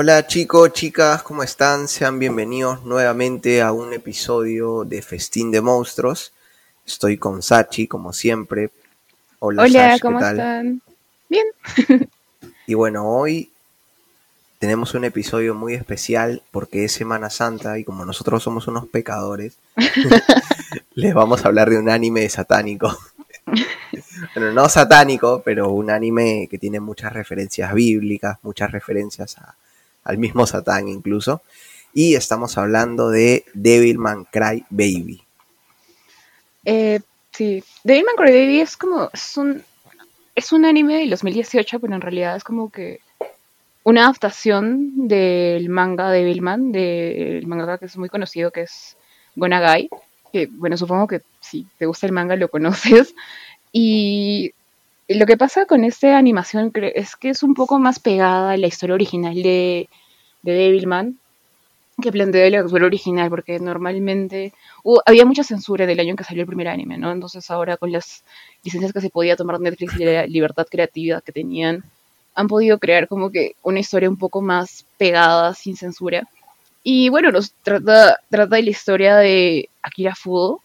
Hola chicos, chicas, ¿cómo están? Sean bienvenidos nuevamente a un episodio de Festín de Monstruos. Estoy con Sachi, como siempre. Hola, Hola ¿cómo están? Bien. y bueno, hoy tenemos un episodio muy especial porque es Semana Santa y como nosotros somos unos pecadores, les vamos a hablar de un anime satánico. bueno, no satánico, pero un anime que tiene muchas referencias bíblicas, muchas referencias a, al mismo Satán incluso. Y estamos hablando de Devilman Cry Baby. Eh, sí, Devilman Cry Baby es como, es un, es un anime del 2018, pero en realidad es como que una adaptación del manga Devilman, del manga que es muy conocido, que es Gonagai, que bueno, supongo que si te gusta el manga lo conoces. Y lo que pasa con esta animación es que es un poco más pegada a la historia original de, de Devilman que plantea la historia original, porque normalmente había mucha censura del año en que salió el primer anime, ¿no? Entonces ahora con las licencias que se podía tomar Netflix y la libertad creativa que tenían, han podido crear como que una historia un poco más pegada, sin censura. Y bueno, nos trata, trata de la historia de Akira Fudo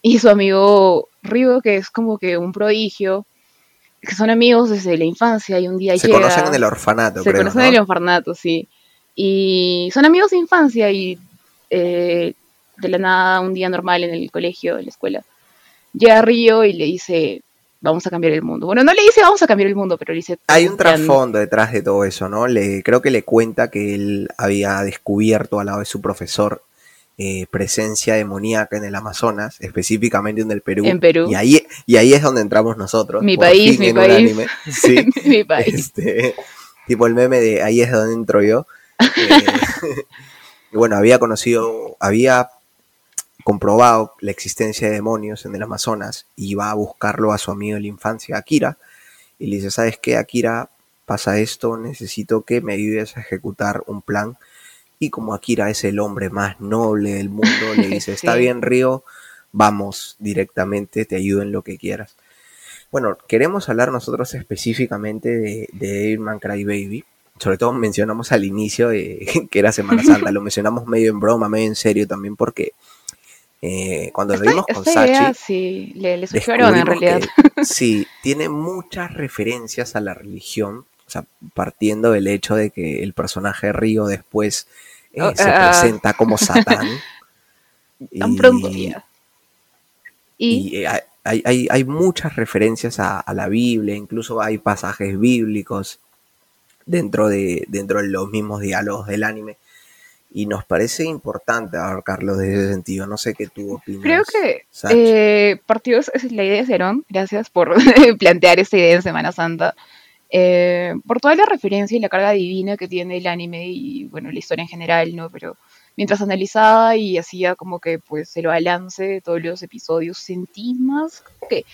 y su amigo Ryo, que es como que un prodigio, que son amigos desde la infancia y un día se conocen en el orfanato, se conocen en el orfanato, sí. Y son amigos de infancia y eh, de la nada, un día normal en el colegio, en la escuela, llega a Río y le dice, vamos a cambiar el mundo. Bueno, no le dice vamos a cambiar el mundo, pero le dice... Hay un trasfondo detrás de todo eso, ¿no? Le, creo que le cuenta que él había descubierto al lado de su profesor eh, presencia demoníaca en el Amazonas, específicamente en el Perú. En Perú. Y ahí, y ahí es donde entramos nosotros. Mi país, mi país. Sí, mi país. Este, tipo el meme de ahí es donde entro yo. Eh, bueno, había conocido, había comprobado la existencia de demonios en el Amazonas y va a buscarlo a su amigo de la infancia, Akira, y le dice, ¿sabes qué, Akira? Pasa esto, necesito que me ayudes a ejecutar un plan. Y como Akira es el hombre más noble del mundo, le dice, está bien, Río, vamos directamente, te ayudo en lo que quieras. Bueno, queremos hablar nosotros específicamente de, de Cry Baby, sobre todo mencionamos al inicio que era Semana Santa, lo mencionamos medio en broma, medio en serio también porque eh, cuando lo vimos con Sachi, sí, le, le en realidad. sí, tiene muchas referencias a la religión, sea, partiendo del hecho de que el personaje Río después eh, oh, se ah, presenta como Satán. Tan pronto Y, eh, hay, hay, muchas referencias a, a, la Biblia, incluso hay pasajes bíblicos dentro de, dentro de los mismos diálogos del anime. Y nos parece importante abarcarlo desde ese sentido. No sé qué tú opinas. Creo que eh, partidos, es la idea de Cerón. Gracias por plantear esta idea en Semana Santa. Eh, por toda la referencia y la carga divina que tiene el anime y, bueno, la historia en general, ¿no? Pero mientras analizaba y hacía como que, pues, el balance de todos los episodios, sentí más que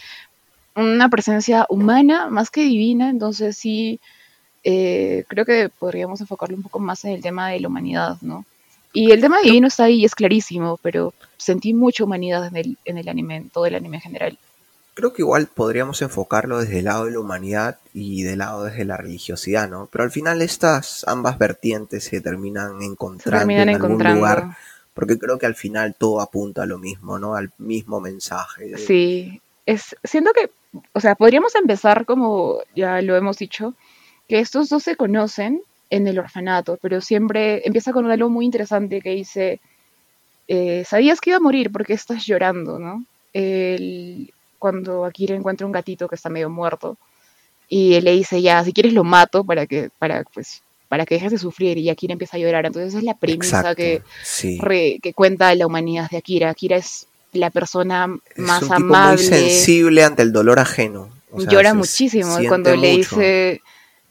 una presencia humana más que divina. Entonces sí eh, creo que podríamos enfocarlo un poco más en el tema de la humanidad, ¿no? Y el tema divino está ahí, es clarísimo, pero sentí mucha humanidad en el, en el anime, en todo el anime en general. Creo que igual podríamos enfocarlo desde el lado de la humanidad y del lado desde la religiosidad, ¿no? Pero al final estas ambas vertientes se terminan encontrando en algún lugar, porque creo que al final todo apunta a lo mismo, ¿no? Al mismo mensaje. Sí, es, siento que, o sea, podríamos empezar como ya lo hemos dicho, que estos dos se conocen en el orfanato, pero siempre empieza con algo muy interesante que dice, eh, ¿sabías que iba a morir? porque estás llorando? ¿no? Cuando Akira encuentra un gatito que está medio muerto y él le dice, ya, si quieres lo mato para que, para, pues, para que dejes de sufrir y Akira empieza a llorar. Entonces esa es la premisa que, que cuenta la humanidad de Akira. Akira es la persona más es un amable. muy sensible ante el dolor ajeno. Llora muchísimo cuando le dice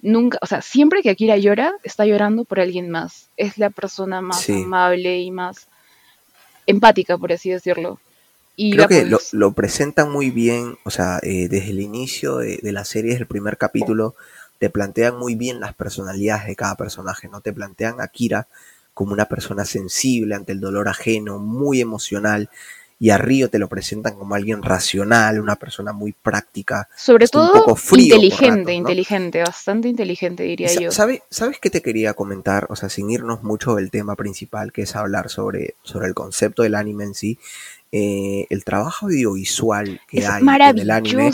nunca, o sea, siempre que Akira llora, está llorando por alguien más. Es la persona más amable y más empática, por así decirlo. Y Creo que lo, lo, presentan muy bien, o sea, eh, desde el inicio de, la serie, desde el primer capítulo, te plantean muy bien las personalidades de cada personaje, ¿no? Te plantean a Akira como una persona sensible ante el dolor ajeno, muy emocional, y a Río te lo presentan como alguien racional, una persona muy práctica. Sobre todo un poco frío inteligente, inteligente, bastante inteligente diría yo. ¿sabes, ¿Sabes qué te quería comentar? O sea, sin irnos mucho del tema principal, que es hablar sobre, sobre el concepto del anime en sí. Eh, el trabajo audiovisual que hay en el anime,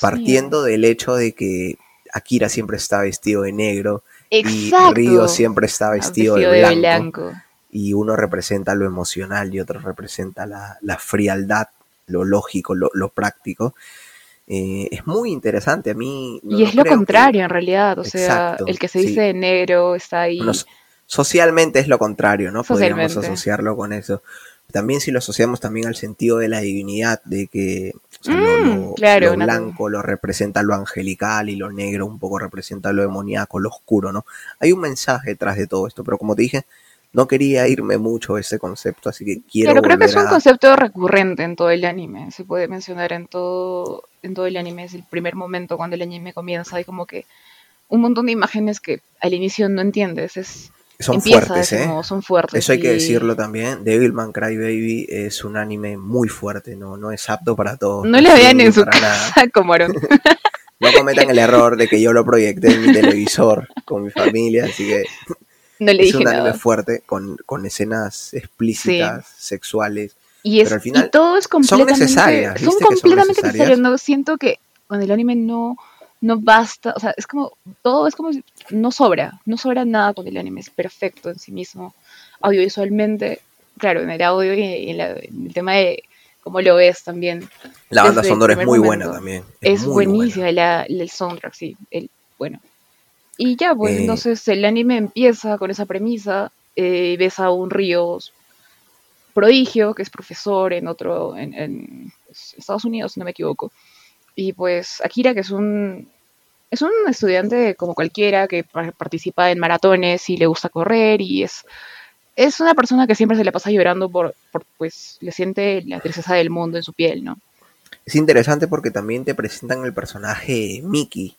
partiendo del hecho de que Akira siempre está vestido de negro y Río siempre está vestido, de, blanco, Y uno representa lo emocional y otro representa la, frialdad, lo lógico, lo, práctico. Eh, es muy interesante. A mí. y es lo contrario, en realidad. O sea, el que se dice de negro está ahí. socialmente es lo contrario, ¿no? Podríamos asociarlo con eso. También si lo asociamos también al sentido de la divinidad, de que mm, lo, blanco lo representa lo angelical y lo negro un poco representa lo demoníaco, lo oscuro, ¿no? Hay un mensaje detrás de todo esto, pero como te dije, no quería irme mucho a ese concepto, así que quiero. Pero creo que es un concepto recurrente en todo el anime. Se puede mencionar en todo, en todo el anime. Es el primer momento cuando el anime comienza. Hay como que un montón de imágenes que al inicio no entiendes. Es son fuertes, ¿eh? son fuertes. Eso hay que decirlo también. Devilman Crybaby es un anime muy fuerte, no, no es apto para todos. No le vean en su casa como no cometan el error de que yo lo proyecté en mi televisor con mi familia, así que no le es un anime fuerte con, con escenas explícitas, sexuales. Y, es, pero al final todo es completamente, son necesarias. Son completamente necesarias. No, siento que con el anime no no basta, o sea, es como, todo es como, no sobra, no sobra nada con el anime, es perfecto en sí mismo, audiovisualmente, claro, en el audio y en, el tema de cómo lo ves también. La banda sonora es muy buena también. Es, buenísima el soundtrack, sí, el, bueno. Y ya, pues eh. entonces el anime empieza con esa premisa, eh, ves a un río prodigio, que es profesor en otro, en, en Estados Unidos, si no me equivoco, y pues Akira, que es un, es un estudiante como cualquiera que participa en maratones y le gusta correr y es, es una persona que siempre se le pasa llorando por, pues le siente la tristeza del mundo en su piel, ¿no? Es interesante porque también te presentan el personaje Miki.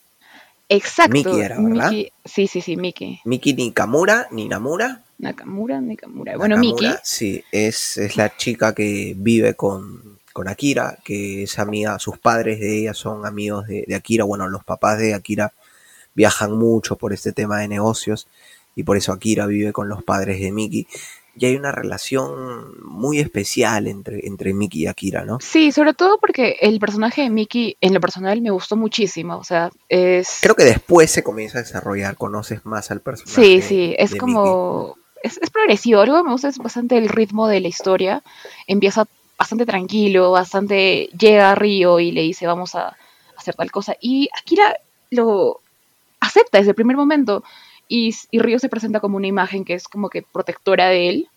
Exacto. Miki era, ¿verdad? sí, sí, sí, Miki. Miki Nikamura, ni Namura. Nakamura, Nikamura. Bueno, Miki. Sí, es, es la chica que vive con, con Akira, que es amiga, sus padres de ella son amigos de, Akira, bueno, los papás de Akira viajan mucho por este tema de negocios y por eso Akira vive con los padres de Miki. Y hay una relación muy especial entre, entre Miki y Akira, ¿no? Sí, sobre todo porque el personaje de Miki en lo personal me gustó muchísimo, o sea, es... Creo que después se comienza a desarrollar, conoces más al personaje. Sí, sí, es como... Es, es, progresivo, algo me gusta es bastante el ritmo de la historia. Empieza bastante tranquilo, bastante llega a Río y le dice vamos a hacer tal cosa. Y Akira lo acepta desde el primer momento y, y Río se presenta como una imagen que es como que protectora de él.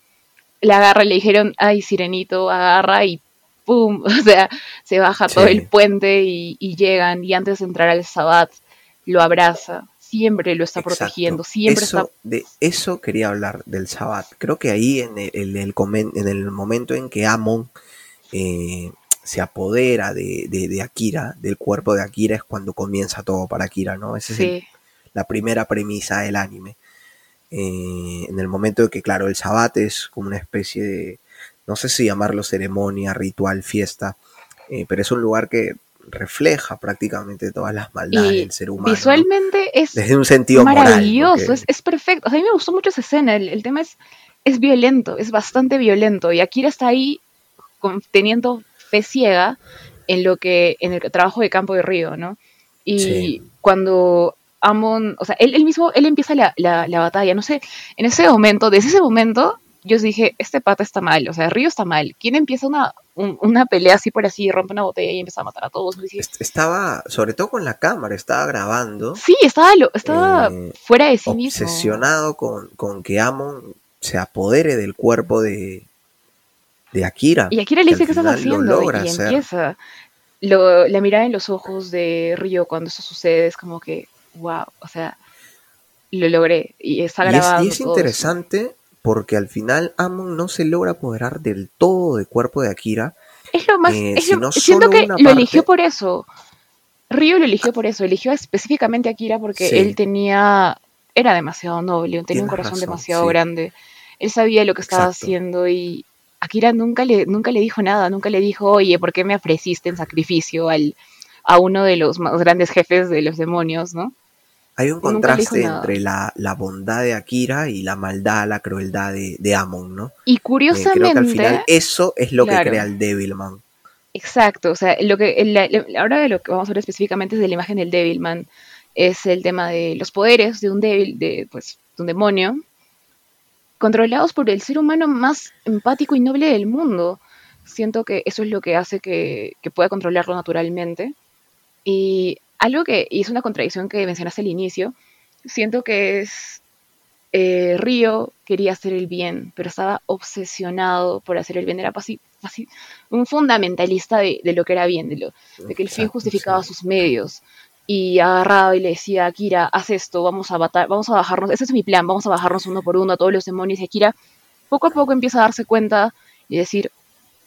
La agarra y le dijeron, ay, sirenito, agarra y ¡pum! O sea, se baja todo el puente y, llegan y antes de entrar al Sabbat lo abraza siempre lo está protegiendo, siempre está... De eso quería hablar, del Sabbat. Creo que ahí en el, el, en el momento en que Amon eh, se apodera de, Akira, del cuerpo de Akira, es cuando comienza todo para Akira, ¿no? Esa es la primera premisa del anime. Eh, en el momento de que, claro, el Sabbat es como una especie de, no sé si llamarlo ceremonia, ritual, fiesta, eh, pero es un lugar que refleja prácticamente todas las maldades del ser humano. Visualmente es desde un sentido maravilloso, es, perfecto. a mí me gustó mucho esa escena. El, el, tema es, es violento, es bastante violento. Y Akira está ahí teniendo fe ciega en lo que, en el trabajo de campo de Río, ¿no? Y cuando Amon, o sea, él, mismo, él empieza la, la, batalla, no sé, en ese momento, desde ese momento, yo dije, este pata está mal, o sea, Río está mal. ¿Quién empieza una, una pelea así por así, rompe una botella y empieza a matar a todos? Estaba, sobre todo con la cámara, estaba grabando. Sí, estaba, estaba eh, fuera de sí mismo. Obsesionado con, con que Amon se apodere del cuerpo de, de Akira. Y Akira le dice qué estás haciendo y empieza. Lo, la mirada en los ojos de Ryo cuando eso sucede es como que, wow, o sea, lo logré y está grabado. Y es, interesante porque al final Amon no se logra apoderar del todo del cuerpo de Akira. Es lo más, eh, siento que lo eligió por eso. Ryo lo eligió por eso, eligió específicamente a Akira porque él tenía, era demasiado noble, tenía un corazón demasiado grande. Él sabía lo que estaba haciendo y Akira nunca le, nunca le dijo nada, nunca le dijo, oye, ¿por qué me ofreciste en sacrificio al, a uno de los más grandes jefes de los demonios, ¿no? Hay un contraste entre la, bondad de Akira y la maldad, la crueldad de, Amon, ¿no? Y curiosamente... Eh, creo que al final eso es lo que crea el Devilman. Exacto, o sea, lo que ahora de lo que vamos a ver específicamente es de la imagen del Devilman, es el tema de los poderes de un débil, de, pues, de un demonio, controlados por el ser humano más empático y noble del mundo. Siento que eso es lo que hace que, que pueda controlarlo naturalmente. Y algo que, y es una contradicción que mencionaste al inicio, siento que es eh, Río quería hacer el bien, pero estaba obsesionado por hacer el bien, era así, un fundamentalista de, lo que era bien, de, lo, de que el fin justificaba sus medios. Y agarraba y le decía a Kira, haz esto, vamos a matar, vamos a bajarnos, ese es mi plan, vamos a bajarnos uno por uno a todos los demonios. Y Akira poco a poco empieza a darse cuenta y decir,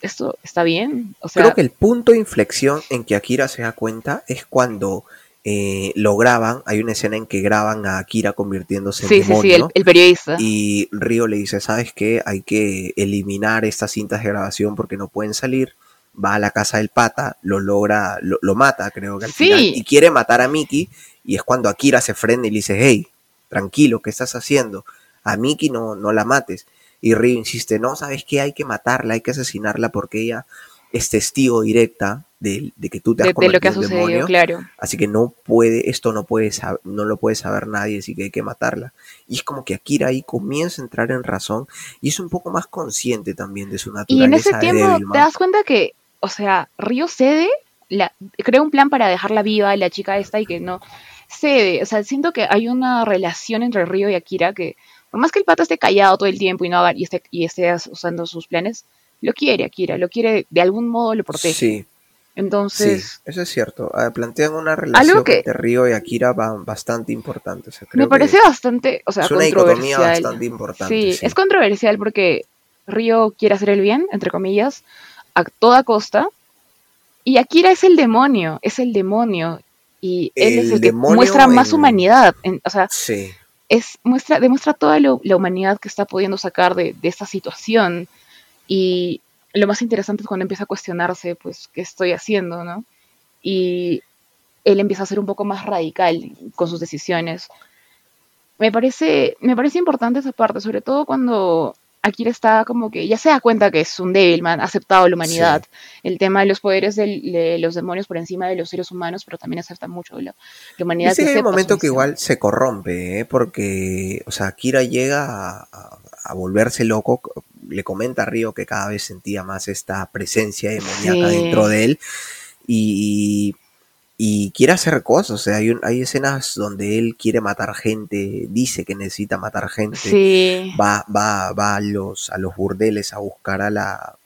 esto está bien. O Creo que el punto de inflexión en que Akira se da cuenta es cuando eh, lo graban, hay una escena en que graban a Akira convirtiéndose en demonio. Sí, sí, el, periodista. Y Río le dice, ¿sabes qué? Hay que eliminar estas cintas de grabación porque no pueden salir. Va a la casa del pata, lo logra, lo, mata, creo que al final, y quiere matar a Miki, y es cuando Akira se frena y le dice, hey, tranquilo, ¿qué estás haciendo? A Miki no, no la mates. Y Río insiste, no, ¿sabes qué? Hay que matarla, hay que asesinarla porque ella es testigo directa de, que tú te has de, lo que ha sucedido, claro. Así que no puede, esto no puede no lo puede saber nadie, así que hay que matarla. Y es como que Akira ahí comienza a entrar en razón y es un poco más consciente también de su naturaleza. Y en ese tiempo te das cuenta que, o sea, Río cede, la, crea un plan para dejarla viva, la chica esta, y que no cede. O sea, siento que hay una relación entre Río y Akira que por más que el pato esté callado todo el tiempo y no haga, y esté, y esté usando sus planes, lo quiere Akira, lo quiere, de algún modo lo protege. Sí. Entonces. Sí, eso es cierto. Ah, plantean una relación que, entre Río y Akira bastante importante. me parece bastante, o sea, es una dicotomía bastante importante. Sí, es controversial porque Río quiere hacer el bien, entre comillas, a toda costa. Y Akira es el demonio, es el demonio. Y él es el que muestra más humanidad. o sea, sí es, muestra, demuestra toda la humanidad que está pudiendo sacar de, esta situación. Y lo más interesante es cuando empieza a cuestionarse, pues, qué estoy haciendo, ¿no? Y él empieza a ser un poco más radical con sus decisiones. Me parece, me parece importante esa parte, sobre todo cuando Akira está como que ya se da cuenta que es un débil, ha aceptado la humanidad, el tema de los poderes de los demonios por encima de los seres humanos, pero también acepta mucho la, humanidad. Sí, hay un momento que igual se corrompe, ¿eh? porque, o sea, Akira llega a, volverse loco, le comenta a Río que cada vez sentía más esta presencia demoníaca dentro de él, y y quiere hacer cosas. O sea, hay, hay escenas donde él quiere matar gente, dice que necesita matar gente, va, va, va a los, a los burdeles a buscar a la.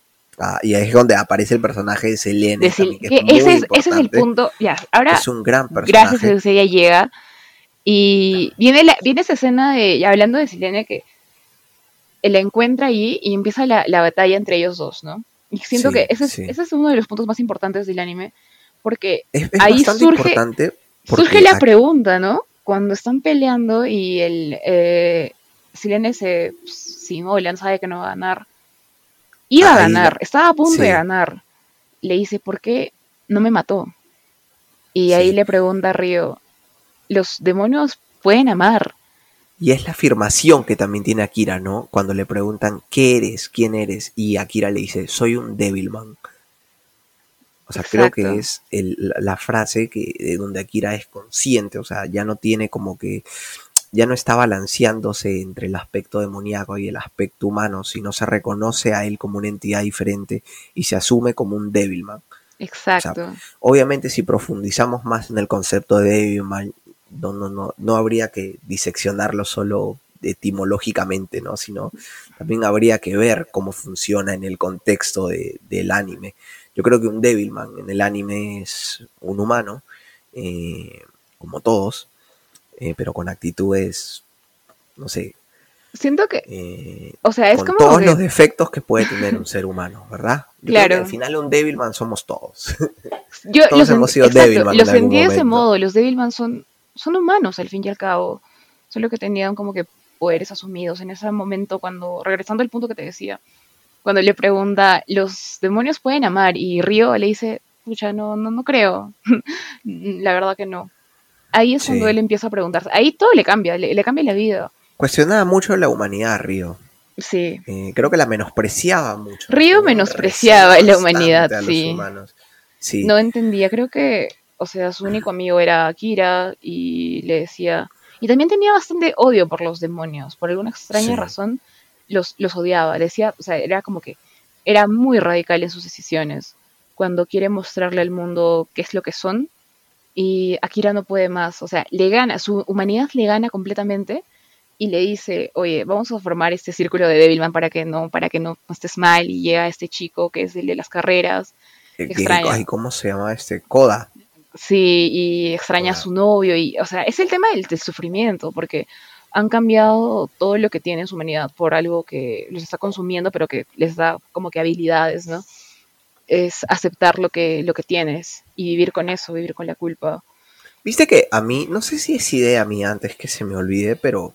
y ahí es donde aparece el personaje de Selene. ese, es, el punto. Ya, ahora. Es un gran personaje. Gracias a eso ella llega. Y viene, viene esa escena de. Hablando de Selene, que la encuentra ahí y empieza la, batalla entre ellos dos, ¿no? Y siento que ese ese es uno de los puntos más importantes del anime porque ahí surge, surge la pregunta, ¿no? Cuando están peleando y el eh, Silene se, si Nolan sabe que no va a ganar, iba a ganar, estaba a punto de ganar. Le dice, ¿por qué no me mató? Y ahí le pregunta a Río, los demonios pueden amar. Y es la afirmación que también tiene Akira, ¿no? Cuando le preguntan, ¿qué eres? ¿Quién eres? Y Akira le dice, soy un Devilman. O sea, creo que es la frase que, de donde Akira es consciente, o sea, ya no tiene como que, ya no está balanceándose entre el aspecto demoníaco y el aspecto humano, sino se reconoce a él como una entidad diferente y se asume como un Devilman. Exacto. obviamente si profundizamos más en el concepto de Devilman, no, no, no, no habría que diseccionarlo solo etimológicamente, ¿no? Sino también habría que ver cómo funciona en el contexto del anime. Yo creo que un Devilman en el anime es un humano, eh, como todos, eh, pero con actitudes, no sé. Siento que. Eh, o sea, es con como. Todos los defectos que puede tener un ser humano, ¿verdad? claro. al final, un Devilman somos todos. Yo, todos hemos sido Devilman. Los sentí de ese modo. Los Devilman son, son humanos, al fin y al cabo. Solo que tenían como que poderes asumidos en ese momento, cuando. Regresando al punto que te decía cuando le pregunta, ¿los demonios pueden amar? Y Río le dice, pucha, no, no, no creo. la verdad que no. Ahí es cuando él empieza a preguntarse. Ahí todo le cambia, le, cambia la vida. Cuestionaba mucho la humanidad, Río. Sí. Eh, creo que la menospreciaba mucho. Río menospreciaba la humanidad, sí. sí. No entendía, creo que, o sea, su único amigo era Akira y le decía... Y también tenía bastante odio por los demonios, por alguna extraña razón los, los odiaba. Decía, o sea, era como que era muy radical en sus decisiones. Cuando quiere mostrarle al mundo qué es lo que son, y Akira no puede más, o sea, le gana, su humanidad le gana completamente y le dice, oye, vamos a formar este círculo de Devilman para que no, para que no, estés mal y llega este chico que es el de las carreras. Extraña. ¿cómo se llama este? Koda. Sí, y extraña a su novio y, o sea, es el tema del, del sufrimiento, porque han cambiado todo lo que tiene su humanidad por algo que los está consumiendo, pero que les da como que habilidades, ¿no? Es aceptar lo que, lo que tienes y vivir con eso, vivir con la culpa. Viste que a mí, no sé si es idea mía antes que se me olvide, pero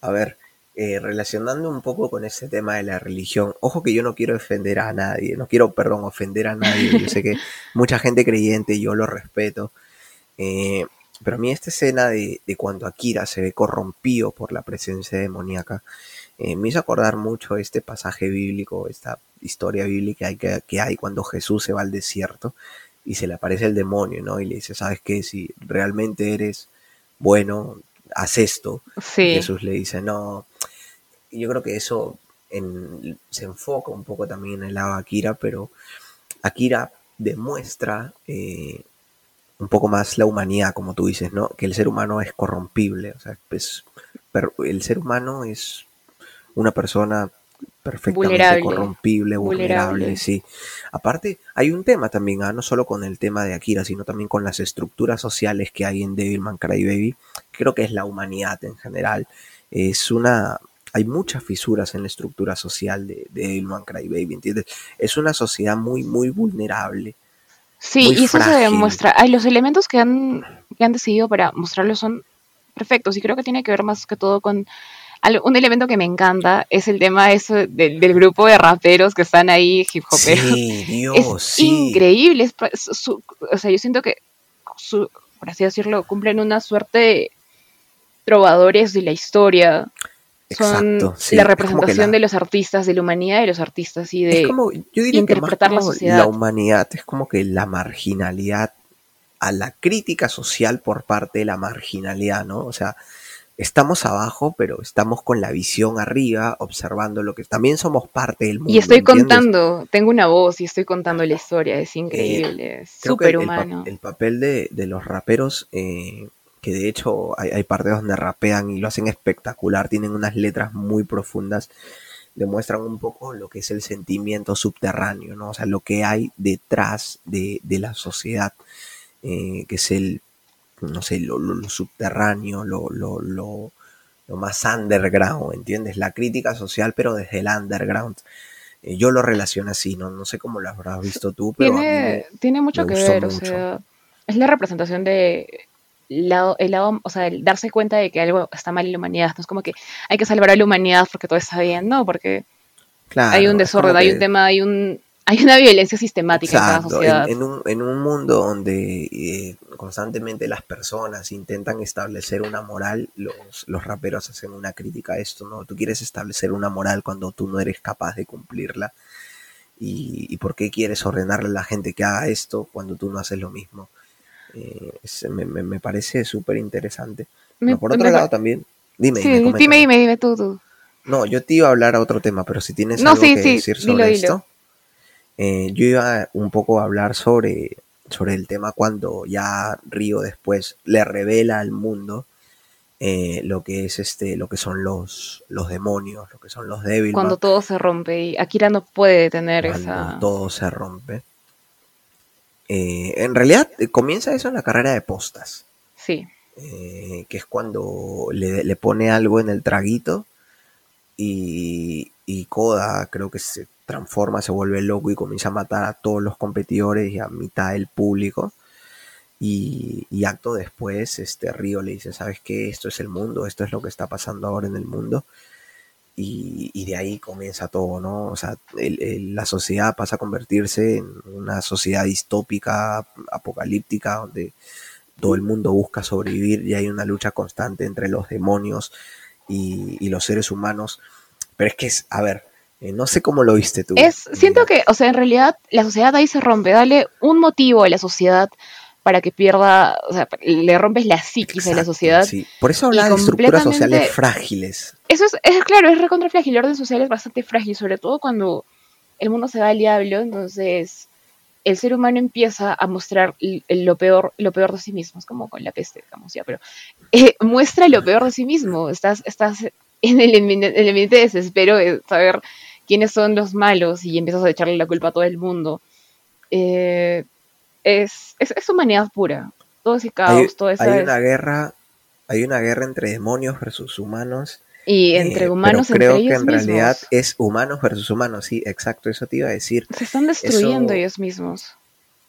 a ver, eh, relacionando un poco con ese tema de la religión, ojo que yo no quiero ofender a nadie, no quiero, perdón, ofender a nadie, yo sé que mucha gente creyente, yo lo respeto, eh, pero a mí esta escena de, cuando Akira se ve corrompido por la presencia demoníaca, eh, me hizo acordar mucho este pasaje bíblico, esta historia bíblica que, que hay cuando Jesús se va al desierto y se le aparece el demonio, ¿no? Y le dice, ¿sabes qué? Si realmente eres bueno, haz esto. Jesús le dice, no. Yo creo que eso se enfoca un poco también en el lado de Akira, pero Akira demuestra eh, un poco más la humanidad, como tú dices, ¿no? Que el ser humano es corrompible, o sea, el ser humano es una persona perfectamente corrompible, vulnerable, sí. Aparte, hay un tema también, ¿ah? no solo con el tema de Akira, sino también con las estructuras sociales que hay en Devilman Crybaby. Creo que es la humanidad en general. Es una, hay muchas fisuras en la estructura social de, de Devilman Crybaby, ¿entiendes? Es una sociedad muy, muy vulnerable. Sí, y eso se demuestra. Hay los elementos que han, que han decidido para mostrarlo son perfectos y creo que tiene que ver más que todo con un elemento que me encanta es el tema eso del, grupo de raperos que están ahí hip hoperos. Sí, Dios, es increíble. o sea, yo siento que, por así decirlo, cumplen una suerte de trovadores de la historia. Son la representación de los artistas, de la humanidad de los artistas y de interpretar la sociedad. La humanidad es como que la marginalidad a la crítica social por parte de la marginalidad, ¿no? O sea, estamos abajo, pero estamos con la visión arriba, observando lo que también somos parte del mundo. Y estoy contando, tengo una voz y estoy contando la historia, es increíble, es súper humano. El, papel de, los raperos, eh, que de hecho hay, hay, partes donde rapean y lo hacen espectacular, tienen unas letras muy profundas, demuestran un poco lo que es el sentimiento subterráneo, ¿no? O sea, lo que hay detrás de, la sociedad, eh, que es el no sé, lo, subterráneo, lo, lo, lo, más underground, ¿entiendes? La crítica social, pero desde el underground. Eh, yo lo relaciono así, ¿no? No sé cómo lo habrás visto tú, pero. Tiene, tiene mucho que ver, o sea, es la representación de. Lado, el lado, o sea, el darse cuenta de que algo está mal en la humanidad. No es como que hay que salvar a la humanidad porque todo está bien, no, porque hay un desorden, hay un tema, hay un, hay una violencia sistemática en la sociedad. En, un, en, un, mundo donde eh, constantemente las personas intentan establecer una moral, los, los raperos hacen una crítica a esto, ¿no? Tú quieres establecer una moral cuando tú no eres capaz de cumplirla. ¿Y, y por qué quieres ordenarle a la gente que haga esto cuando tú no haces lo mismo? Eh, me, me, parece súper interesante. por otro lado también, dime, dime, dime, dime, tú, tú. No, yo te iba a hablar a otro tema, pero si tienes algo que decir sobre esto. Eh, yo iba un poco a hablar sobre, sobre el tema cuando ya Río después le revela al mundo eh, lo que es este, lo que son los, los demonios, lo que son los débiles. Cuando todo se rompe y Akira no puede detener esa. Todo se rompe. Eh, en realidad comienza eso en la carrera de postas. Sí. que es cuando le, le, pone algo en el traguito y, y Koda creo que se transforma, se vuelve loco y comienza a matar a todos los competidores y a mitad del público. Y, acto después, este Río le dice, ¿sabes qué? Esto es el mundo, esto es lo que está pasando ahora en el mundo. Y, de ahí comienza todo, ¿no? O sea, la sociedad pasa a convertirse en una sociedad distópica, apocalíptica, donde todo el mundo busca sobrevivir y hay una lucha constante entre los demonios y, los seres humanos. Pero es que es, a ver, eh, no sé cómo lo viste tú. Es, siento que, o sea, en realidad la sociedad ahí se rompe. Dale un motivo a la sociedad para que pierda, o sea, le rompes la psiquis de la sociedad. Sí. Por eso habla de estructuras sociales frágiles. Eso es, es claro, es recontra frágil, el orden social es bastante frágil, sobre todo cuando el mundo se va al diablo, entonces el ser humano empieza a mostrar lo peor, lo peor de sí mismo, es como con la peste, digamos ya, pero eh, muestra lo peor de sí mismo, estás, estás en el, eminente desespero de saber quiénes son los malos y empiezas a echarle la culpa a todo el mundo. Eh, es, es, humanidad pura. Todo ese caos, hay, todo Hay una guerra, hay una guerra entre demonios versus humanos. Y entre eh, humanos pero creo que en realidad es humanos versus humanos, sí, exacto, eso te iba a decir. Se están destruyendo ellos mismos.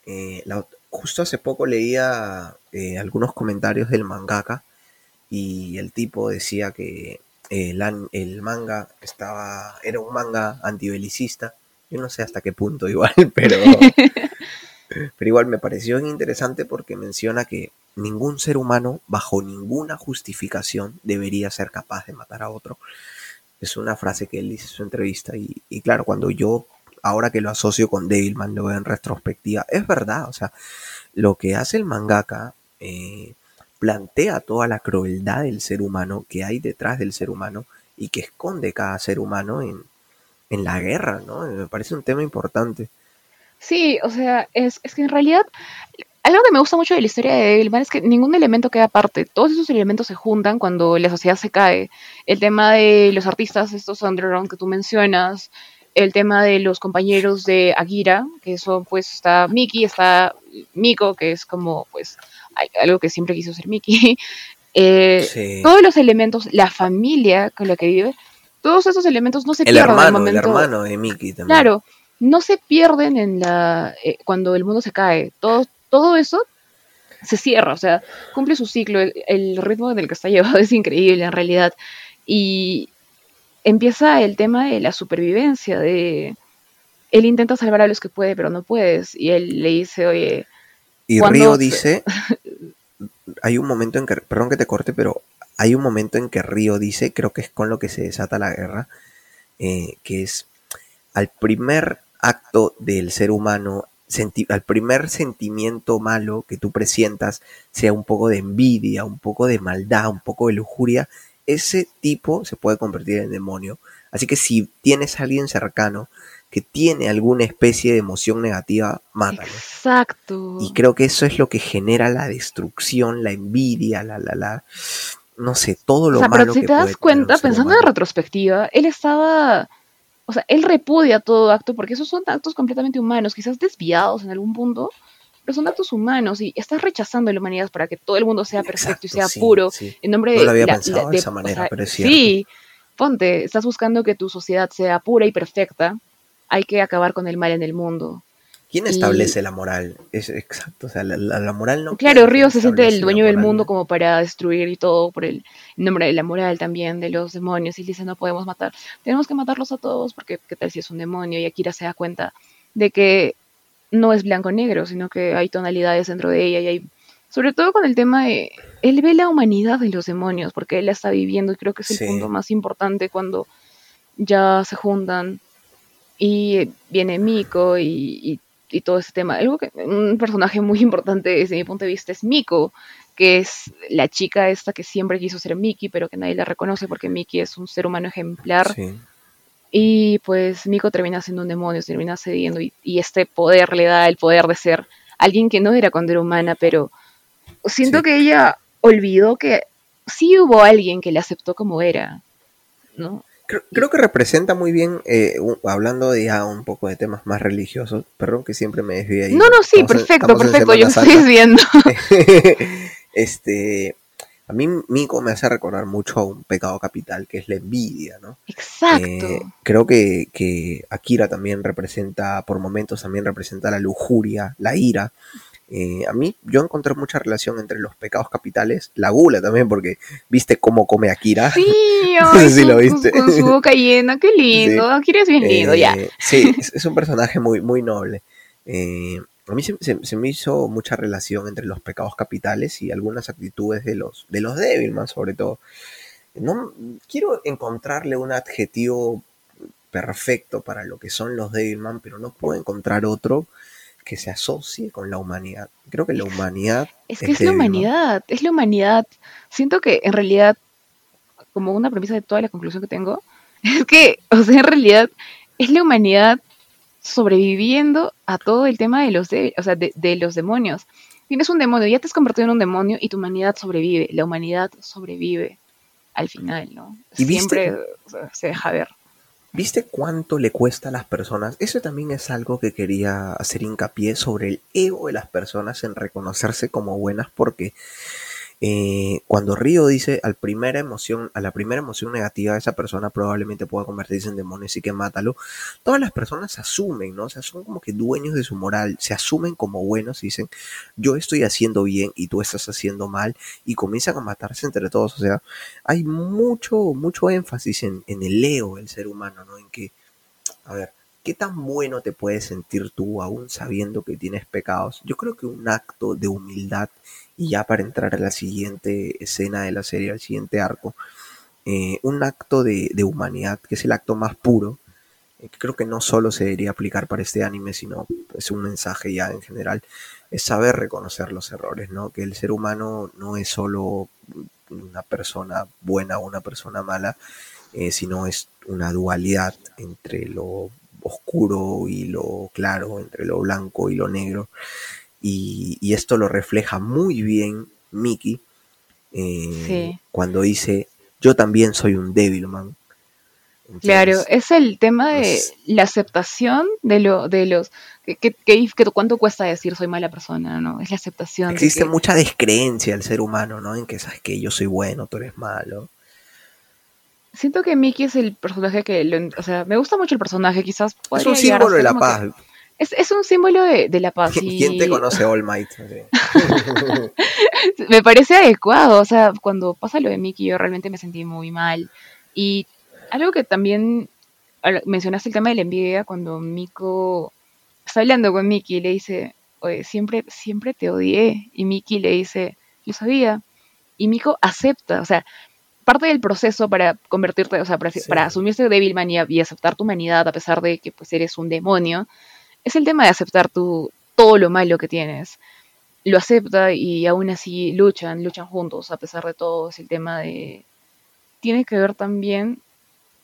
Eh, justo hace poco leía eh, algunos comentarios del mangaka y el tipo decía que el, el manga estaba era un manga antibelicista. Yo no sé hasta qué punto igual, pero Pero igual me pareció interesante porque menciona que ningún ser humano, bajo ninguna justificación, debería ser capaz de matar a otro. Es una frase que él dice en su entrevista. Y, claro, cuando yo, ahora que lo asocio con Devilman, lo veo en retrospectiva, es verdad. O sea, lo que hace el mangaka eh, plantea toda la crueldad del ser humano que hay detrás del ser humano y que esconde cada ser humano en, en la guerra, ¿no? Me parece un tema importante. Sí, o sea, es, es que en realidad algo que me gusta mucho de la historia de Devilman es que ningún elemento queda aparte. Todos esos elementos se juntan cuando la sociedad se cae. El tema de los artistas, estos underground que tú mencionas, el tema de los compañeros de Agira, que son pues está Mickey, está Miko, que es como pues algo que siempre quiso ser Mickey. Eh, todos los elementos, la familia con la que vive, todos esos elementos no se pierden en el momento. El hermano de Mickey también. Claro, no se pierden en la eh, cuando el mundo se cae. Todo, todo eso se cierra, o sea, cumple su ciclo. El, ritmo en el que está llevado es increíble en realidad. Y empieza el tema de la supervivencia, de él intenta salvar a los que puede, pero no puedes. Y él le dice, oye. Y Río dice. hay un momento en que. Perdón que te corte, pero hay un momento en que Río dice, creo que es con lo que se desata la guerra, eh, que es al primer acto del ser humano, al primer sentimiento malo que tú presientas, sea un poco de envidia, un poco de maldad, un poco de lujuria, ese tipo se puede convertir en demonio. Así que si tienes a alguien cercano que tiene alguna especie de emoción negativa, mátalo. Exacto. Y creo que eso es lo que genera la destrucción, la envidia, la, la, la, no sé, todo lo o sea, Pero si te das cuenta, pensando en retrospectiva, él estaba o sea, él repudia todo acto porque esos son actos completamente humanos, quizás desviados en algún punto, pero son actos humanos y estás rechazando la humanidad para que todo el mundo sea perfecto y sea puro en nombre de... No lo había pensado de, esa manera, pero es cierto. Sí, ponte, estás buscando que tu sociedad sea pura y perfecta, hay que acabar con el mal en el mundo. ¿Quién establece la moral? Es exacto, o sea, la, moral no. Claro, Río se siente el dueño del mundo como para destruir y todo por el nombre de la moral también, de los demonios, y dice no podemos matar, tenemos que matarlos a todos porque qué tal si es un demonio y Akira se da cuenta de que no es blanco-negro, sino que hay tonalidades dentro de ella y hay, sobre todo con el tema de, él ve la humanidad de los demonios porque él la está viviendo y creo que es el punto más importante cuando ya se juntan y viene Miko y y todo ese tema. Algo que, un personaje muy importante desde mi punto de vista es Miko, que es la chica esta que siempre quiso ser Miki, pero que nadie la reconoce porque Miki es un ser humano ejemplar. Y pues Miko termina siendo un demonio, termina cediendo y, este poder le da el poder de ser alguien que no era cuando era humana, pero siento que ella olvidó que sí hubo alguien que la aceptó como era, ¿no? Creo, que representa muy bien, eh, hablando de ya un poco de temas más religiosos, perdón que siempre me desvío ahí. No, no, sí, perfecto, perfecto, yo estoy viendo. este, a mí Miko me hace recordar mucho a un pecado capital, que es la envidia, ¿no? Exacto. Eh, creo que, que, Akira también representa, por momentos también representa la lujuria, la ira, Eh, a mí, yo encontré mucha relación entre los pecados capitales, la gula también, porque viste cómo come Akira. Sí, ay, sí lo viste. Con, su boca llena, qué lindo. Akira es bien lindo, ya. Eh, sí, es, un personaje muy, muy noble. Eh, a mí se, me hizo mucha relación entre los pecados capitales y algunas actitudes de los, de los Devilman, sobre todo. No, quiero encontrarle un adjetivo perfecto para lo que son los Devilman, pero no puedo encontrar otro que se asocie con la humanidad. Creo que la humanidad... Es que es, la humanidad, es la humanidad. Siento que en realidad, como una premisa de toda la conclusión que tengo, es que, o sea, en realidad es la humanidad sobreviviendo a todo el tema de los, de, o sea, de, los demonios. Tienes un demonio, ya te has convertido en un demonio y tu humanidad sobrevive. La humanidad sobrevive al final, ¿no? ¿Y Siempre se deja ver. ¿Viste cuánto le cuesta a las personas? Eso también es algo que quería hacer hincapié sobre el ego de las personas en reconocerse como buenas porque eh, cuando Río dice al primera emoción, a la primera emoción negativa esa persona probablemente pueda convertirse en demonio, así que mátalo. Todas las personas asumen, ¿no? O sea, son como que dueños de su moral, se asumen como buenos y dicen, yo estoy haciendo bien y tú estás haciendo mal y comienzan a matarse entre todos. O sea, hay mucho, mucho énfasis en, en el ego del ser humano, ¿no? En que, a ver, ¿qué tan bueno te puedes sentir tú aún sabiendo que tienes pecados? Yo creo que un acto de humildad y ya para entrar a la siguiente escena de la serie, al siguiente arco, eh, un acto de, humanidad, que es el acto más puro, eh, creo que no solo se debería aplicar para este anime, sino es un mensaje ya en general, es saber reconocer los errores, ¿no? Que el ser humano no es solo una persona buena o una persona mala, eh, sino es una dualidad entre lo oscuro y lo claro, entre lo blanco y lo negro. Y, esto lo refleja muy bien Mickey eh, cuando dice, yo también soy un Devilman. claro, es el tema de la aceptación de lo de los que, que, cuánto cuesta decir soy mala persona, ¿no? Es la aceptación. Existe mucha descreencia al ser humano, ¿no? En que sabes que yo soy bueno, tú eres malo. Siento que Mickey es el personaje que, o sea, me gusta mucho el personaje, quizás. Es un símbolo de la paz. Es, un símbolo de, la paz. ¿Quién te conoce All Might? me parece adecuado. O sea, cuando pasa lo de Mickey, yo realmente me sentí muy mal. Y algo que también mencionaste el tema de la envidia, cuando Miko está hablando con Mickey y le dice, oye, siempre, siempre te odié. Y Mickey le dice, lo sabía. Y Miko acepta, o sea, parte del proceso para convertirte, o sea, para, asumirse débil manía y aceptar tu humanidad a pesar de que pues eres un demonio, es el tema de aceptar tu, todo lo malo que tienes. Lo acepta y aún así luchan, luchan juntos a pesar de todo. Es el tema de... Tiene que ver también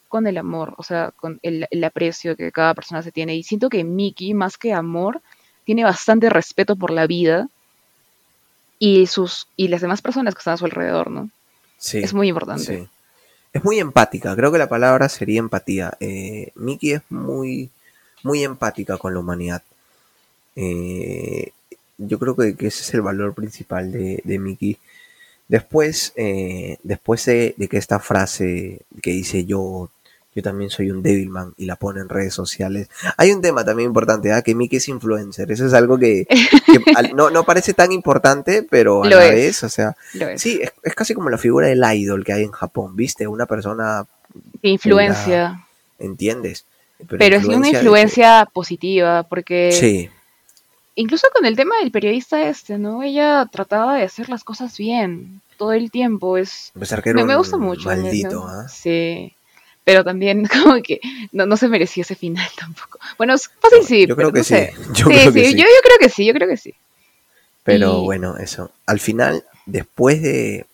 con el amor, o sea, con el, aprecio que cada persona se tiene. Y siento que Mickey, más que amor, tiene bastante respeto por la vida y sus y las demás personas que están a su alrededor, ¿no? Sí. Es muy importante. Es muy empática, creo que la palabra sería empatía. Eh, Mickey es muy muy empática con la humanidad. Eh, yo creo que, ese es el valor principal de, de Mickey. Después, eh, después de, que esta frase que dice yo, yo también soy un Devilman y la pone en redes sociales. Hay un tema también importante, ¿ah? que Mickey es influencer. Eso es algo que, no, parece tan importante, pero a la vez, o sea, sí, es, casi como la figura del idol que hay en Japón, ¿viste? Una persona... Influencia. ¿Entiendes? Pero, es una influencia positiva, porque sí. incluso con el tema del periodista este, ¿no? Ella trataba de hacer las cosas bien todo el tiempo. Es, me, gusta mucho. Maldito, ¿ah? Sí. Pero también como que no, se merecía ese final tampoco. Bueno, es fácil sí. Yo creo que sí. Yo creo que sí. Yo, creo que sí, yo creo que sí. Pero bueno, eso. Al final, después de.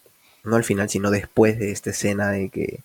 No al final, sino después de esta escena de que